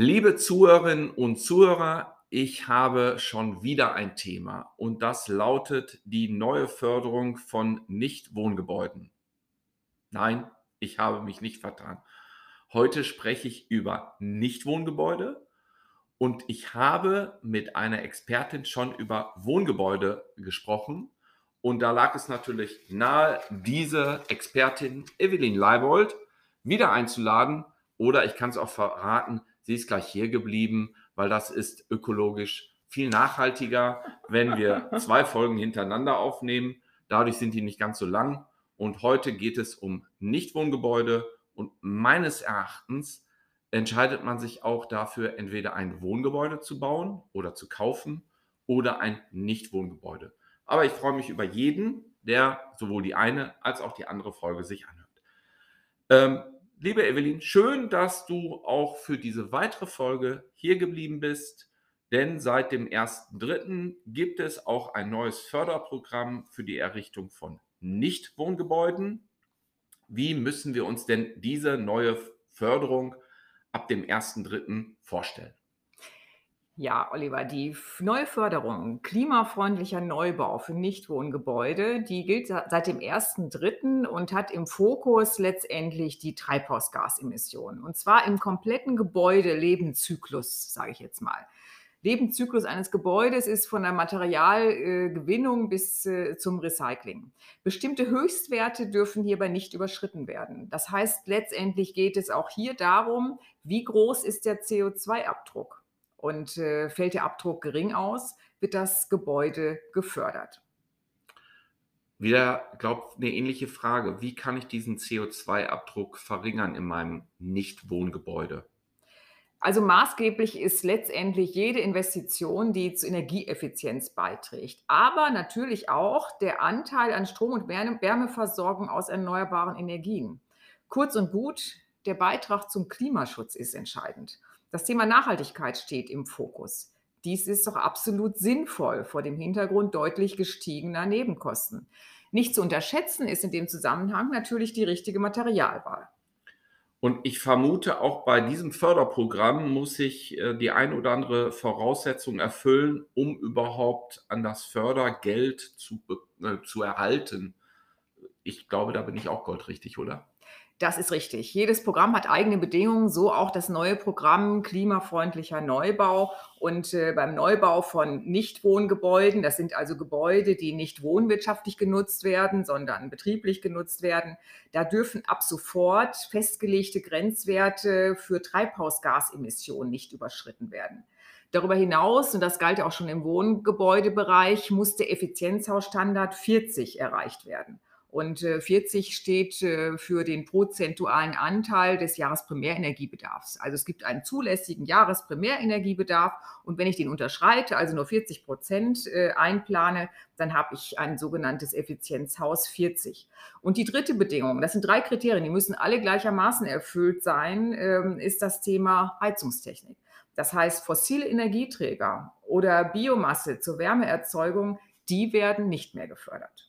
Liebe Zuhörerinnen und Zuhörer, ich habe schon wieder ein Thema und das lautet die neue Förderung von Nichtwohngebäuden. Nein, ich habe mich nicht vertan. Heute spreche ich über Nichtwohngebäude und ich habe mit einer Expertin schon über Wohngebäude gesprochen und da lag es natürlich nahe, diese Expertin Evelyn Leibold wieder einzuladen oder ich kann es auch verraten, Sie ist gleich hier geblieben, weil das ist ökologisch viel nachhaltiger, wenn wir zwei Folgen hintereinander aufnehmen. Dadurch sind die nicht ganz so lang. Und heute geht es um Nichtwohngebäude. Und meines Erachtens entscheidet man sich auch dafür, entweder ein Wohngebäude zu bauen oder zu kaufen oder ein Nichtwohngebäude. Aber ich freue mich über jeden, der sowohl die eine als auch die andere Folge sich anhört. Ähm, liebe Evelyn, schön, dass du auch für diese weitere Folge hier geblieben bist, denn seit dem 1.3. gibt es auch ein neues Förderprogramm für die Errichtung von Nichtwohngebäuden. Wie müssen wir uns denn diese neue Förderung ab dem 1.3. vorstellen? Ja, Oliver, die neue Förderung klimafreundlicher Neubau für Nichtwohngebäude, die gilt seit dem 1.3. und hat im Fokus letztendlich die Treibhausgasemissionen. Und zwar im kompletten Gebäudelebenszyklus, sage ich jetzt mal. Lebenszyklus eines Gebäudes ist von der Materialgewinnung bis äh, zum Recycling. Bestimmte Höchstwerte dürfen hierbei nicht überschritten werden. Das heißt, letztendlich geht es auch hier darum, wie groß ist der CO2-Abdruck und äh, fällt der Abdruck gering aus, wird das Gebäude gefördert. Wieder, glaubt eine ähnliche Frage. Wie kann ich diesen CO2-Abdruck verringern in meinem Nicht-Wohngebäude? Also maßgeblich ist letztendlich jede Investition, die zur Energieeffizienz beiträgt. Aber natürlich auch der Anteil an Strom- und Wärmeversorgung aus erneuerbaren Energien. Kurz und gut, der Beitrag zum Klimaschutz ist entscheidend. Das Thema Nachhaltigkeit steht im Fokus. Dies ist doch absolut sinnvoll vor dem Hintergrund deutlich gestiegener Nebenkosten. Nicht zu unterschätzen ist in dem Zusammenhang natürlich die richtige Materialwahl. Und ich vermute, auch bei diesem Förderprogramm muss ich äh, die ein oder andere Voraussetzung erfüllen, um überhaupt an das Fördergeld zu, äh, zu erhalten. Ich glaube, da bin ich auch goldrichtig, oder? Das ist richtig. Jedes Programm hat eigene Bedingungen, so auch das neue Programm klimafreundlicher Neubau. Und äh, beim Neubau von Nichtwohngebäuden, das sind also Gebäude, die nicht wohnwirtschaftlich genutzt werden, sondern betrieblich genutzt werden, da dürfen ab sofort festgelegte Grenzwerte für Treibhausgasemissionen nicht überschritten werden. Darüber hinaus, und das galt ja auch schon im Wohngebäudebereich, muss der Effizienzhausstandard 40 erreicht werden. Und 40 äh, steht äh, für den prozentualen Anteil des Jahresprimärenergiebedarfs. Also es gibt einen zulässigen Jahresprimärenergiebedarf und wenn ich den unterschreite, also nur 40 Prozent äh, einplane, dann habe ich ein sogenanntes Effizienzhaus 40. Und die dritte Bedingung, das sind drei Kriterien, die müssen alle gleichermaßen erfüllt sein, ähm, ist das Thema Heizungstechnik. Das heißt, fossile Energieträger oder Biomasse zur Wärmeerzeugung, die werden nicht mehr gefördert.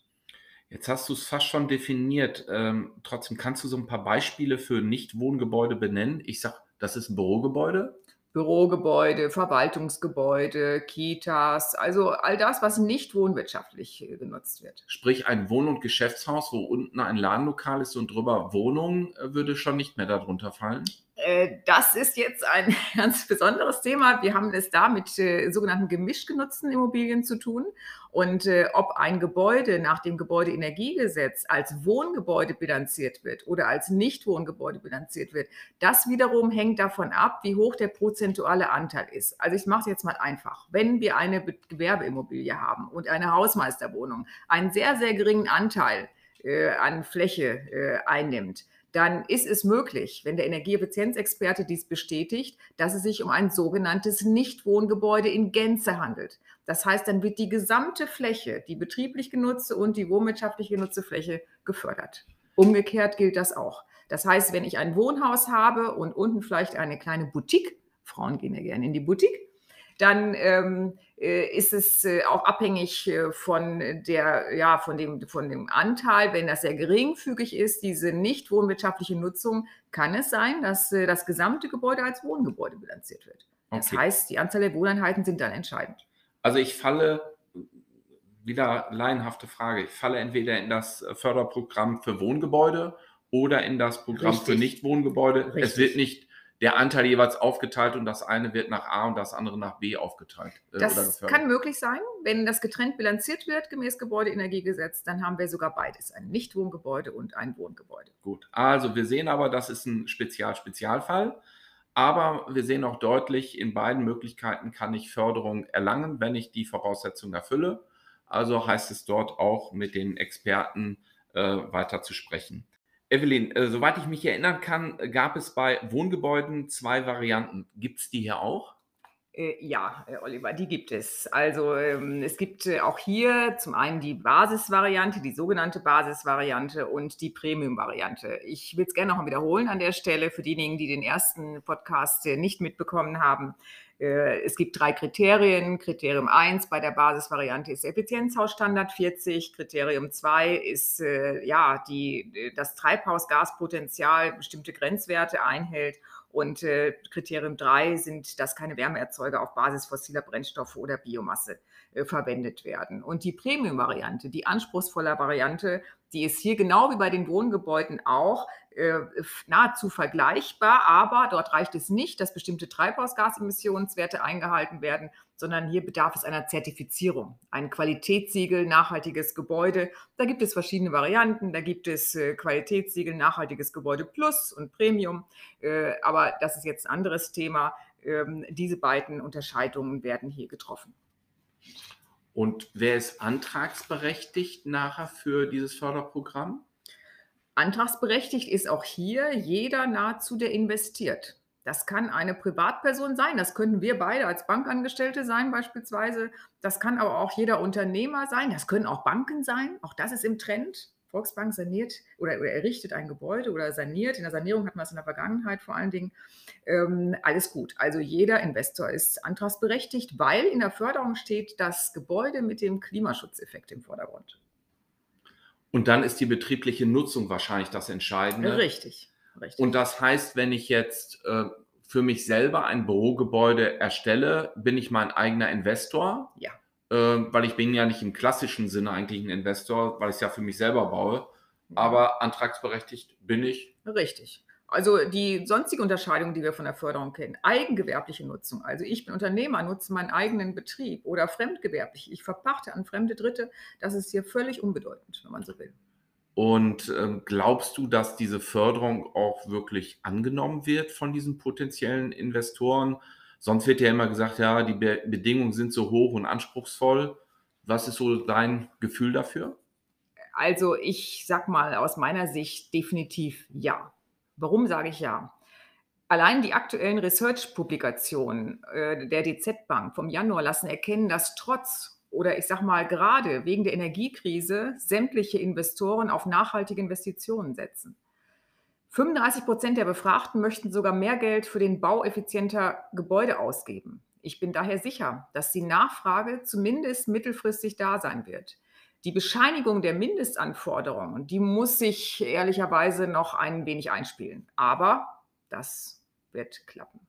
Jetzt hast du es fast schon definiert. Ähm, trotzdem kannst du so ein paar Beispiele für Nicht-Wohngebäude benennen. Ich sage, das ist ein Bürogebäude. Bürogebäude, Verwaltungsgebäude, Kitas, also all das, was nicht wohnwirtschaftlich äh, genutzt wird. Sprich, ein Wohn- und Geschäftshaus, wo unten ein Ladenlokal ist und drüber Wohnungen, äh, würde schon nicht mehr darunter fallen? Äh, das ist jetzt ein ganz besonderes Thema. Wir haben es da mit sogenannten gemischt genutzten Immobilien zu tun. Und äh, ob ein Gebäude nach dem Gebäudeenergiegesetz als Wohngebäude bilanziert wird oder als Nichtwohngebäude bilanziert wird, das wiederum hängt davon ab, wie hoch der prozentuale Anteil ist. Also ich mache es jetzt mal einfach. Wenn wir eine Gewerbeimmobilie haben und eine Hausmeisterwohnung, einen sehr, sehr geringen Anteil äh, an Fläche äh, einnimmt, dann ist es möglich, wenn der Energieeffizienzexperte dies bestätigt, dass es sich um ein sogenanntes Nichtwohngebäude in Gänze handelt. Das heißt, dann wird die gesamte Fläche, die betrieblich genutzte und die wohnwirtschaftlich genutzte Fläche gefördert. Umgekehrt gilt das auch. Das heißt, wenn ich ein Wohnhaus habe und unten vielleicht eine kleine Boutique, Frauen gehen ja gerne in die Boutique, dann ähm, äh, ist es äh, auch abhängig äh, von der, ja, von dem, von dem Anteil. Wenn das sehr geringfügig ist, diese nicht wohnwirtschaftliche Nutzung, kann es sein, dass das gesamte Gebäude als Wohngebäude bilanziert wird. Das okay. heißt, die Anzahl der Wohneinheiten sind dann entscheidend. Also ich falle, wieder laienhafte Frage, ich falle entweder in das Förderprogramm für Wohngebäude oder in das Programm Richtig. für Nichtwohngebäude. Es wird nicht der Anteil jeweils aufgeteilt und das eine wird nach A und das andere nach B aufgeteilt. Äh, das kann möglich sein. Wenn das getrennt bilanziert wird, gemäß Gebäudeenergiegesetz, dann haben wir sogar beides, ein Nichtwohngebäude und ein Wohngebäude. Gut, also wir sehen aber, das ist ein Spezial-Spezialfall. Aber wir sehen auch deutlich, in beiden Möglichkeiten kann ich Förderung erlangen, wenn ich die Voraussetzungen erfülle. Also heißt es dort auch mit den Experten äh, weiter zu sprechen. Evelyn, äh, soweit ich mich erinnern kann, gab es bei Wohngebäuden zwei Varianten. Gibt es die hier auch? Äh, ja, äh, Oliver, die gibt es. Also ähm, es gibt äh, auch hier zum einen die Basisvariante, die sogenannte Basisvariante und die Premium-Variante. Ich will es gerne noch mal wiederholen an der Stelle für diejenigen, die den ersten Podcast nicht mitbekommen haben. Äh, es gibt drei Kriterien. Kriterium 1 bei der Basisvariante ist Effizienzhausstandard 40. Kriterium 2 ist äh, ja, die, das Treibhausgaspotenzial bestimmte Grenzwerte einhält. Und äh, Kriterium 3 sind, dass keine Wärmeerzeuger auf Basis fossiler Brennstoffe oder Biomasse äh, verwendet werden. Und die Premium-Variante, die anspruchsvolle Variante, die ist hier genau wie bei den Wohngebäuden auch äh, nahezu vergleichbar, aber dort reicht es nicht, dass bestimmte Treibhausgasemissionswerte eingehalten werden, sondern hier bedarf es einer Zertifizierung, ein Qualitätssiegel, nachhaltiges Gebäude. Da gibt es verschiedene Varianten, da gibt es äh, Qualitätssiegel, nachhaltiges Gebäude Plus und Premium, äh, aber das ist jetzt ein anderes Thema. Ähm, diese beiden Unterscheidungen werden hier getroffen. Und wer ist antragsberechtigt nachher für dieses Förderprogramm? Antragsberechtigt ist auch hier jeder nahezu, der investiert. Das kann eine Privatperson sein, das können wir beide als Bankangestellte sein beispielsweise. Das kann aber auch jeder Unternehmer sein, das können auch Banken sein. Auch das ist im Trend. Volksbank saniert oder, oder errichtet ein Gebäude oder saniert. In der Sanierung hatten wir es in der Vergangenheit vor allen Dingen. Ähm, alles gut. Also jeder Investor ist antragsberechtigt, weil in der Förderung steht das Gebäude mit dem Klimaschutzeffekt im Vordergrund. Und dann ist die betriebliche Nutzung wahrscheinlich das Entscheidende. Richtig. richtig. Und das heißt, wenn ich jetzt äh, für mich selber ein Bürogebäude erstelle, bin ich mein eigener Investor. Ja. Äh, weil ich bin ja nicht im klassischen Sinne eigentlich ein Investor, weil ich es ja für mich selber baue. Aber antragsberechtigt bin ich. Richtig. Also die sonstige Unterscheidung, die wir von der Förderung kennen, eigengewerbliche Nutzung. Also ich bin Unternehmer, nutze meinen eigenen Betrieb oder fremdgewerblich. Ich verpachte an fremde Dritte. Das ist hier völlig unbedeutend, wenn man so will. Und ähm, glaubst du, dass diese Förderung auch wirklich angenommen wird von diesen potenziellen Investoren? Sonst wird ja immer gesagt, ja, die Be Bedingungen sind so hoch und anspruchsvoll. Was ist so dein Gefühl dafür? Also ich sag mal aus meiner Sicht definitiv ja. Warum sage ich ja? Allein die aktuellen Research-Publikationen äh, der DZ Bank vom Januar lassen erkennen, dass trotz oder ich sage mal gerade wegen der Energiekrise sämtliche Investoren auf nachhaltige Investitionen setzen. 35 Prozent der Befragten möchten sogar mehr Geld für den Bau effizienter Gebäude ausgeben. Ich bin daher sicher, dass die Nachfrage zumindest mittelfristig da sein wird. Die Bescheinigung der Mindestanforderungen, die muss sich ehrlicherweise noch ein wenig einspielen. Aber das wird klappen.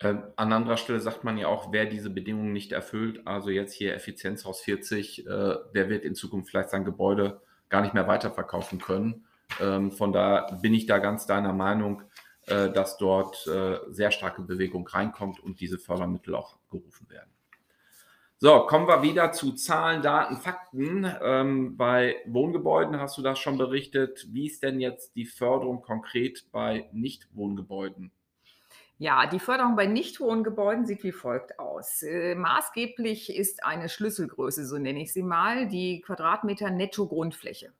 Ähm, an anderer Stelle sagt man ja auch, wer diese Bedingungen nicht erfüllt, also jetzt hier Effizienzhaus 40, äh, der wird in Zukunft vielleicht sein Gebäude gar nicht mehr weiterverkaufen können. Ähm, von da bin ich da ganz deiner Meinung, äh, dass dort äh, sehr starke Bewegung reinkommt und diese Fördermittel auch gerufen werden. So, kommen wir wieder zu Zahlen, Daten, Fakten. Ähm, bei Wohngebäuden hast du das schon berichtet. Wie ist denn jetzt die Förderung konkret bei Nichtwohngebäuden? Ja, die Förderung bei Nichtwohngebäuden sieht wie folgt aus. Äh, maßgeblich ist eine Schlüsselgröße, so nenne ich sie mal, die Quadratmeter Netto-Grundfläche.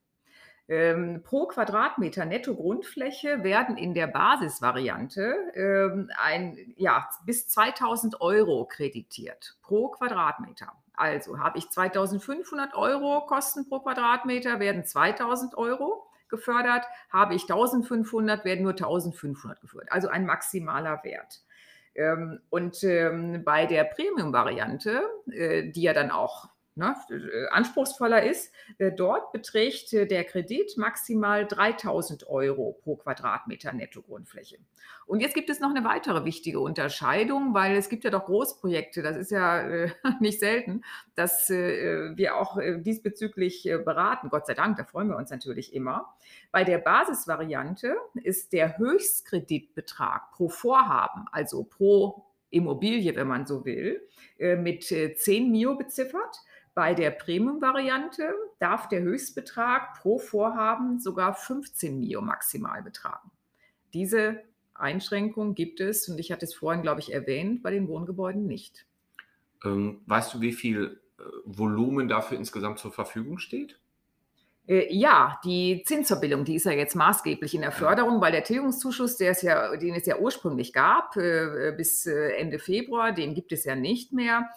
Ähm, pro Quadratmeter Netto-Grundfläche werden in der Basisvariante ähm, ein, ja, bis 2000 Euro kreditiert pro Quadratmeter. Also habe ich 2500 Euro Kosten pro Quadratmeter, werden 2000 Euro gefördert. Habe ich 1500, werden nur 1500 gefördert. Also ein maximaler Wert. Ähm, und ähm, bei der Premium-Variante, äh, die ja dann auch ne, äh, anspruchsvoller ist, äh, dort beträgt äh, der Kredit maximal 3000 Euro pro Quadratmeter Nettogrundfläche. Und jetzt gibt es noch eine weitere wichtige Unterscheidung, weil es gibt ja doch Großprojekte, das ist ja nicht selten, dass wir auch diesbezüglich beraten. Gott sei Dank, da freuen wir uns natürlich immer. Bei der Basisvariante ist der Höchstkreditbetrag pro Vorhaben, also pro Immobilie, wenn man so will, mit 10 Mio beziffert. Bei der Premium-Variante darf der Höchstbetrag pro Vorhaben sogar 15 Mio maximal betragen. Diese Einschränkung gibt es, und ich hatte es vorhin, glaube ich, erwähnt, bei den Wohngebäuden nicht. Ähm, weißt du, wie viel äh, Volumen dafür insgesamt zur Verfügung steht? Äh, ja, die Zinsverbindung, die ist ja jetzt maßgeblich in der Förderung, weil der Tilgungszuschuss, der es ja, den es ja ursprünglich gab, äh, bis äh, Ende Februar, den gibt es ja nicht mehr.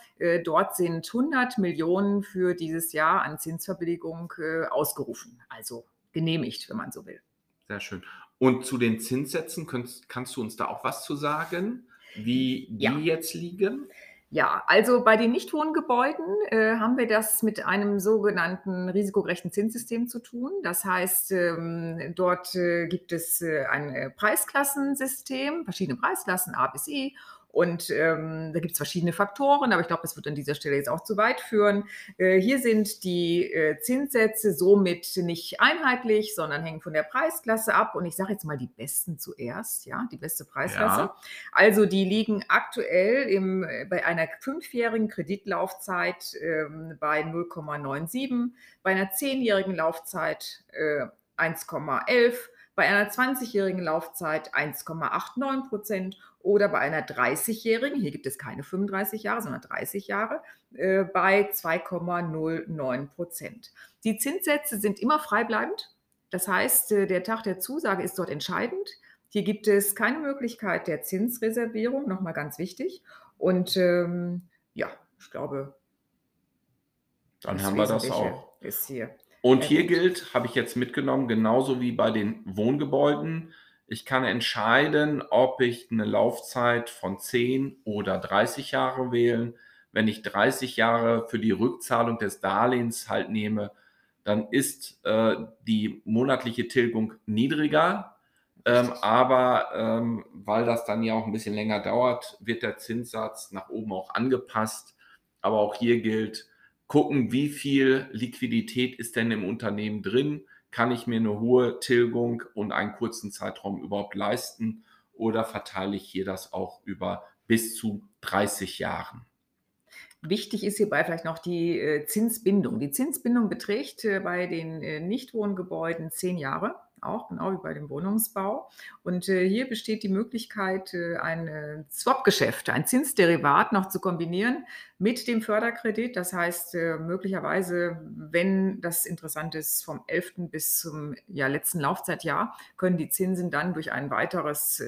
Dort sind 100 Millionen für dieses Jahr an Zinsverbilligung ausgerufen, also genehmigt, wenn man so will. Sehr schön. Und zu den Zinssätzen kannst, kannst du uns da auch was zu sagen, wie die ja. jetzt liegen? Ja, also bei den Nichtwohngebäuden äh, haben wir das mit einem sogenannten risikogerechten Zinssystem zu tun. Das heißt, ähm, dort äh, gibt es äh, ein äh, Preisklassensystem, verschiedene Preisklassen A bis E und ähm, da gibt es verschiedene Faktoren, aber ich glaube, das wird an dieser Stelle jetzt auch zu weit führen. Äh, hier sind die äh, Zinssätze somit nicht einheitlich, sondern hängen von der Preisklasse ab. Und ich sage jetzt mal die besten zuerst, ja, die beste Preisklasse. Ja. Also die liegen aktuell im, äh, bei einer fünfjährigen Kreditlaufzeit äh, bei 0,97, bei einer zehnjährigen Laufzeit äh, 1,11 bei einer 20-jährigen Laufzeit 1,89 Prozent oder bei einer 30-jährigen, hier gibt es keine 35 Jahre, sondern 30 Jahre, äh, bei 2,09 Prozent. Die Zinssätze sind immer freibleibend. Das heißt, äh, der Tag der Zusage ist dort entscheidend. Hier gibt es keine Möglichkeit der Zinsreservierung, nochmal ganz wichtig. Und ähm, ja, ich glaube, dann haben wir das auch. Ist hier. Und hier gilt, habe ich jetzt mitgenommen, genauso wie bei den Wohngebäuden, ich kann entscheiden, ob ich eine Laufzeit von 10 oder 30 Jahre wählen. Wenn ich 30 Jahre für die Rückzahlung des Darlehens halt nehme, dann ist äh, die monatliche Tilgung niedriger. Ähm, aber ähm, weil das dann ja auch ein bisschen länger dauert, wird der Zinssatz nach oben auch angepasst. Aber auch hier gilt, gucken, wie viel Liquidität ist denn im Unternehmen drin, kann ich mir eine hohe Tilgung und einen kurzen Zeitraum überhaupt leisten oder verteile ich hier das auch über bis zu 30 Jahren? Wichtig ist hierbei vielleicht noch die äh, Zinsbindung. Die Zinsbindung beträgt äh, bei den äh, Nichtwohngebäuden zehn Jahre auch, genau wie bei dem Wohnungsbau. Und äh, hier besteht die Möglichkeit, äh, ein Swap-Geschäft, ein Zinsderivat noch zu kombinieren mit dem Förderkredit. Das heißt, äh, möglicherweise, wenn das interessant ist, vom 11. bis zum ja, letzten Laufzeitjahr, können die Zinsen dann durch ein weiteres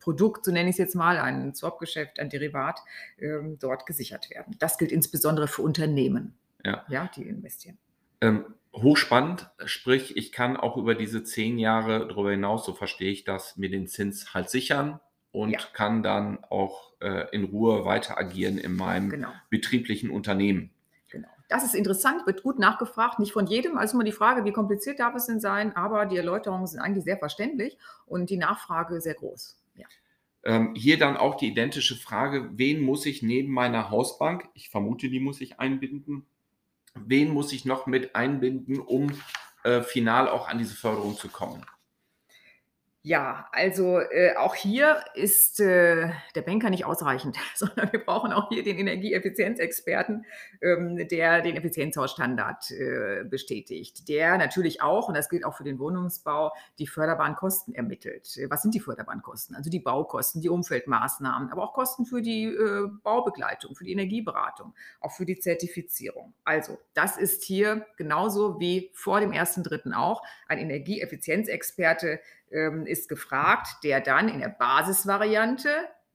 Produkt, so nenne ich es jetzt mal, ein Swap-Geschäft, ein Derivat, ähm, dort gesichert werden. Das gilt insbesondere für Unternehmen, ja. Ja, die investieren. Ähm, hochspannend, sprich, ich kann auch über diese zehn Jahre darüber hinaus, so verstehe ich das, mir den Zins halt sichern und ja. kann dann auch äh, in Ruhe weiter agieren in meinem genau. betrieblichen Unternehmen. Genau. Das ist interessant, wird gut nachgefragt, nicht von jedem. Also immer die Frage, wie kompliziert darf es denn sein, aber die Erläuterungen sind eigentlich sehr verständlich und die Nachfrage sehr groß. Ja. Ähm, hier dann auch die identische Frage, wen muss ich neben meiner Hausbank, ich vermute, die muss ich einbinden, wen muss ich noch mit einbinden, um äh, final auch an diese Förderung zu kommen? Ja, also äh, auch hier ist äh, der Banker nicht ausreichend, sondern wir brauchen auch hier den Energieeffizienzexperten, ähm, der den Effizienzhausstandard äh, bestätigt, der natürlich auch, und das gilt auch für den Wohnungsbau, die förderbaren Kosten ermittelt. Was sind die förderbaren Kosten? Also die Baukosten, die Umfeldmaßnahmen, aber auch Kosten für die äh, Baubegleitung, für die Energieberatung, auch für die Zertifizierung. Also das ist hier genauso wie vor dem 1.3. auch ein Energieeffizienzexperte, ähm, ist gefragt, der dann in der Basisvariante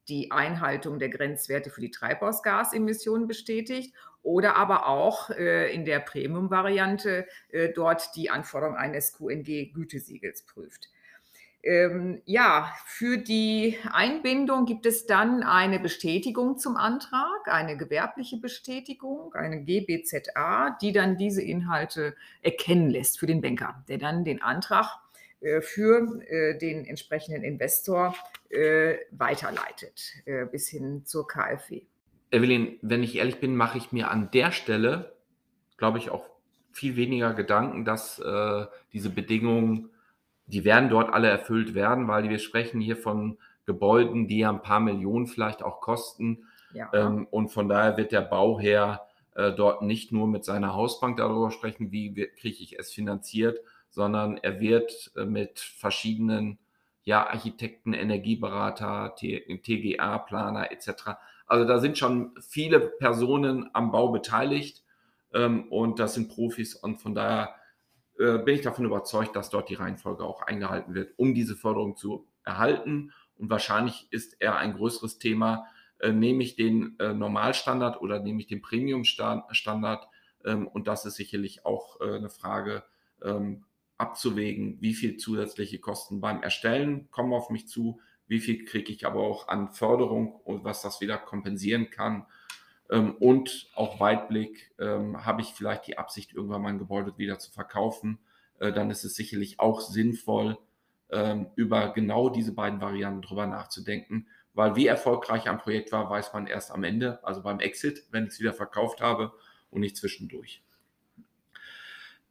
die Einhaltung der Grenzwerte für die Treibhausgasemissionen bestätigt oder aber auch äh, in der Premium-Variante äh, dort die Anforderung eines QNG-Gütesiegels prüft. Ähm, ja, für die Einbindung gibt es dann eine Bestätigung zum Antrag, eine gewerbliche Bestätigung, eine GBZA, die dann diese Inhalte erkennen lässt für den Banker, der dann den Antrag für äh, den entsprechenden Investor äh, weiterleitet bis hin zur KfW. Evelyn, wenn ich ehrlich bin, mache ich mir an der Stelle, glaube ich, auch viel weniger Gedanken, dass äh, diese Bedingungen, die werden dort alle erfüllt werden, weil wir sprechen hier von Gebäuden, die ja ein paar Millionen vielleicht auch kosten. Ja. Ähm, und von daher wird der Bauherr äh, dort nicht nur mit seiner Hausbank darüber sprechen, wie kriege ich es finanziert, sondern er wird äh, mit verschiedenen ja, Architekten, Energieberater, TGA-Planer etc. Also da sind schon viele Personen am Bau beteiligt ähm, und das sind Profis und von daher äh, bin ich davon überzeugt, dass dort die Reihenfolge auch eingehalten wird, um diese Förderung zu erhalten. Und wahrscheinlich ist eher ein größeres Thema, äh, nehme ich den äh, Normalstandard oder nehme ich den Premium-Standard? Ähm, und das ist sicherlich auch äh, eine Frage, ähm, abzuwägen, wie viel zusätzliche Kosten beim Erstellen kommen auf mich zu, wie viel kriege ich aber auch an Förderung und was das wieder kompensieren kann. Ähm, und auch Weitblick, ähm, habe ich vielleicht die Absicht, irgendwann mein Gebäude wieder zu verkaufen, äh, dann ist es sicherlich auch sinnvoll, ähm, über genau diese beiden Varianten drüber nachzudenken, weil wie erfolgreich ein Projekt war, weiß man erst am Ende, also beim Exit, wenn ich es wieder verkauft habe und nicht zwischendurch.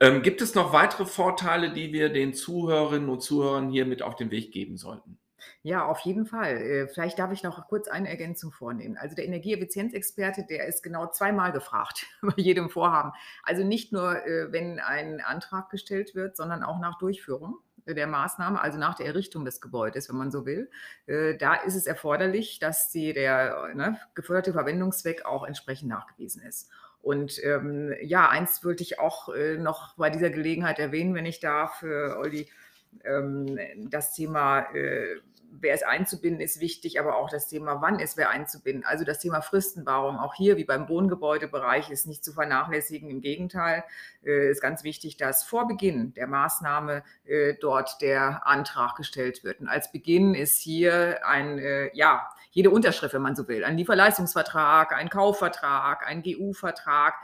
Ähm, gibt es noch weitere Vorteile, die wir den Zuhörerinnen und Zuhörern hier mit auf den Weg geben sollten? Ja, auf jeden Fall. Äh, vielleicht darf ich noch kurz eine Ergänzung vornehmen. Also der Energieeffizienzexperte, der ist genau zweimal gefragt bei jedem Vorhaben. Also nicht nur, äh, wenn ein Antrag gestellt wird, sondern auch nach Durchführung der Maßnahme, also nach der Errichtung des Gebäudes, wenn man so will. Äh, da ist es erforderlich, dass die, der ne, geförderte Verwendungszweck auch entsprechend nachgewiesen ist. Und ähm, ja, eins wollte ich auch äh, noch bei dieser Gelegenheit erwähnen, wenn ich darf, äh, Olli, ähm, das Thema äh, wer ist einzubinden, ist wichtig, aber auch das Thema, wann ist wer einzubinden. Also das Thema Fristenbarung, auch hier wie beim Wohngebäudebereich, ist nicht zu vernachlässigen. Im Gegenteil, äh, ist ganz wichtig, dass vor Beginn der Maßnahme äh, dort der Antrag gestellt wird. Und als Beginn ist hier ein, äh, ja, jede Unterschrift, wenn man so will, ein Lieferleistungsvertrag, ein Kaufvertrag, ein GU-Vertrag.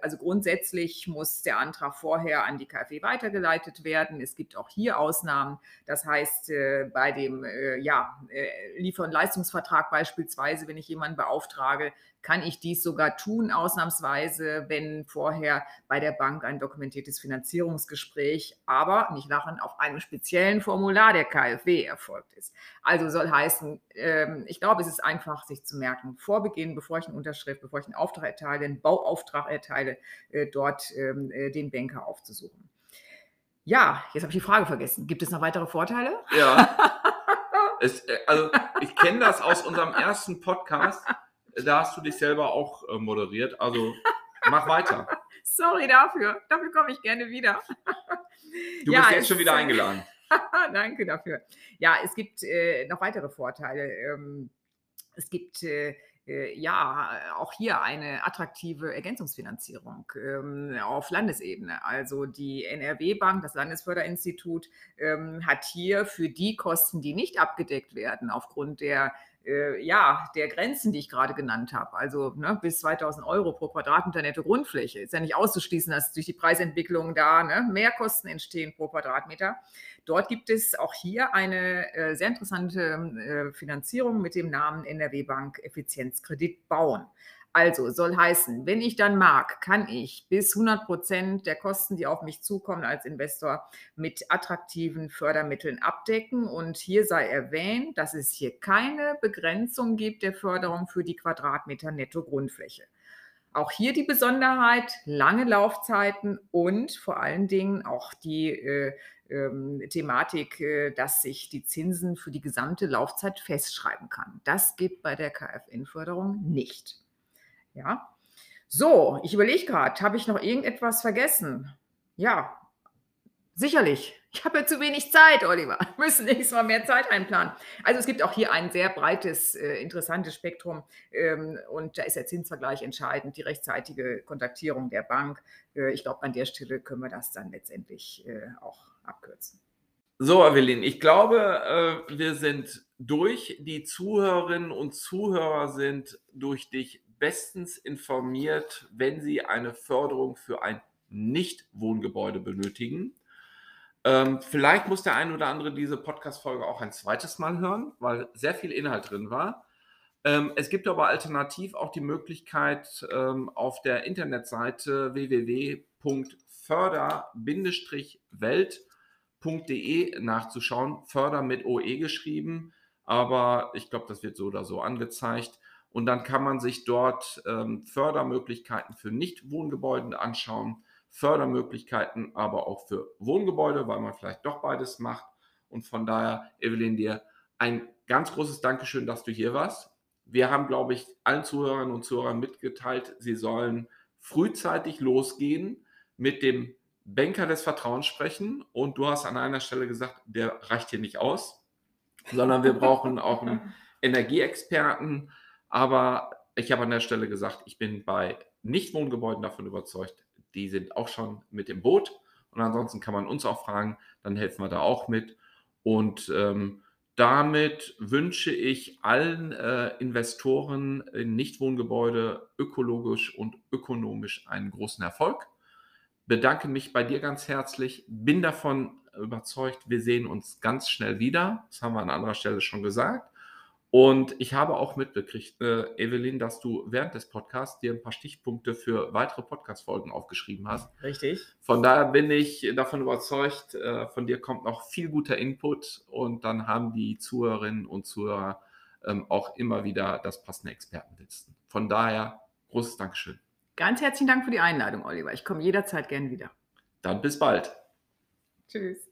Also grundsätzlich muss der Antrag vorher an die KfW weitergeleitet werden. Es gibt auch hier Ausnahmen. Das heißt, bei dem äh, ja, äh, Liefer- und Leistungsvertrag beispielsweise, wenn ich jemanden beauftrage, kann ich dies sogar tun, ausnahmsweise, wenn vorher bei der Bank ein dokumentiertes Finanzierungsgespräch, aber nicht lachen, auf einem speziellen Formular der KfW erfolgt ist. Also soll heißen, ähm, ich glaube, es ist einfach, sich zu merken, vor Beginn, bevor ich eine Unterschrift, bevor ich einen Auftrag erteile, einen Bauauftrag erteile, äh, dort ähm, äh, den Banker aufzusuchen. Ja, jetzt habe ich die Frage vergessen. Gibt es noch weitere Vorteile? Ja. Es, äh, also ich kenne das aus unserem ersten Podcast. Da hast du dich selber auch äh, moderiert. Also mach weiter. Sorry dafür. Dafür komme ich gerne wieder. Du ja, bist jetzt schon wieder eingeladen. Danke dafür. Ja, es gibt äh, noch weitere Vorteile. Ähm, es gibt äh, äh, ja, auch hier eine attraktive Ergänzungsfinanzierung ähm, auf Landesebene. Also die NRW-Bank, das Landesförderinstitut, ähm, hat hier für die Kosten, die nicht abgedeckt werden aufgrund der äh, ja, der Grenzen, die ich gerade genannt habe, also ne, bis 2000 Euro pro Quadratmeter nette Grundfläche, ist ja nicht auszuschließen, dass durch die Preisentwicklung da ne, mehr Kosten entstehen pro Quadratmeter. Dort gibt es auch hier eine äh, sehr interessante äh, Finanzierung mit dem Namen NRW Bank Effizienzkredit bauen. Also soll heißen, wenn ich dann mag, kann ich bis 100 Prozent der Kosten, die auf mich zukommen als Investor, mit attraktiven Fördermitteln abdecken. Und hier sei erwähnt, dass es hier keine Begrenzung gibt der Förderung für die Quadratmeter Netto-Grundfläche. Auch hier die Besonderheit, lange Laufzeiten und vor allen Dingen auch die äh, ähm, Thematik, äh, dass sich die Zinsen für die gesamte Laufzeit festschreiben kann. Das gibt bei der KfN-Förderung nicht. Ja. So, ich überlege gerade, habe ich noch irgendetwas vergessen? Ja, sicherlich. Ich habe ja zu wenig Zeit, Oliver. Wir müssen nächstes Mal mehr Zeit einplanen. Also es gibt auch hier ein sehr breites, äh, interessantes Spektrum ähm, und da ist der Zinsvergleich entscheidend, die rechtzeitige Kontaktierung der Bank. Äh, ich glaube, an der Stelle können wir das dann letztendlich äh, auch abkürzen. So, Evelyn, ich glaube, äh, wir sind durch. Die Zuhörerinnen und Zuhörer sind durch dich bestens informiert, wenn Sie eine Förderung für ein Nicht-Wohngebäude benötigen. Ähm, vielleicht muss der ein oder andere diese Podcast-Folge auch ein zweites Mal hören, weil sehr viel Inhalt drin war. Ähm, es gibt aber alternativ auch die Möglichkeit, ähm, auf der Internetseite www.förder-welt.de nachzuschauen. Förder mit OE geschrieben, aber ich glaube, das wird so oder so angezeigt. Und dann kann man sich dort ähm, Fördermöglichkeiten für Nichtwohngebäude anschauen, Fördermöglichkeiten aber auch für Wohngebäude, weil man vielleicht doch beides macht. Und von daher, Evelyn, dir ein ganz großes Dankeschön, dass du hier warst. Wir haben, glaube ich, allen Zuhörerinnen und Zuhörern mitgeteilt, sie sollen frühzeitig losgehen mit dem Banker des Vertrauens sprechen. Und du hast an einer Stelle gesagt, der reicht hier nicht aus, sondern wir brauchen auch einen Energieexperten, aber ich habe an der Stelle gesagt, ich bin bei Nichtwohngebäuden davon überzeugt, die sind auch schon mit im Boot. Und ansonsten kann man uns auch fragen, dann helfen wir da auch mit. Und ähm, damit wünsche ich allen äh, Investoren in Nichtwohngebäude ökologisch und ökonomisch einen großen Erfolg. Bedanke mich bei dir ganz herzlich, bin davon überzeugt, wir sehen uns ganz schnell wieder. Das haben wir an anderer Stelle schon gesagt. Und ich habe auch mitbekriegt, äh, Evelyn, dass du während des Podcasts dir ein paar Stichpunkte für weitere Podcast-Folgen aufgeschrieben hast. Richtig. Von daher bin ich davon überzeugt, äh, von dir kommt noch viel guter Input und dann haben die Zuhörerinnen und Zuhörer ähm, auch immer wieder das passende Expertenwissen. Von daher großes Dankeschön. Ganz herzlichen Dank für die Einladung, Oliver. Ich komme jederzeit gern wieder. Dann bis bald. Tschüss.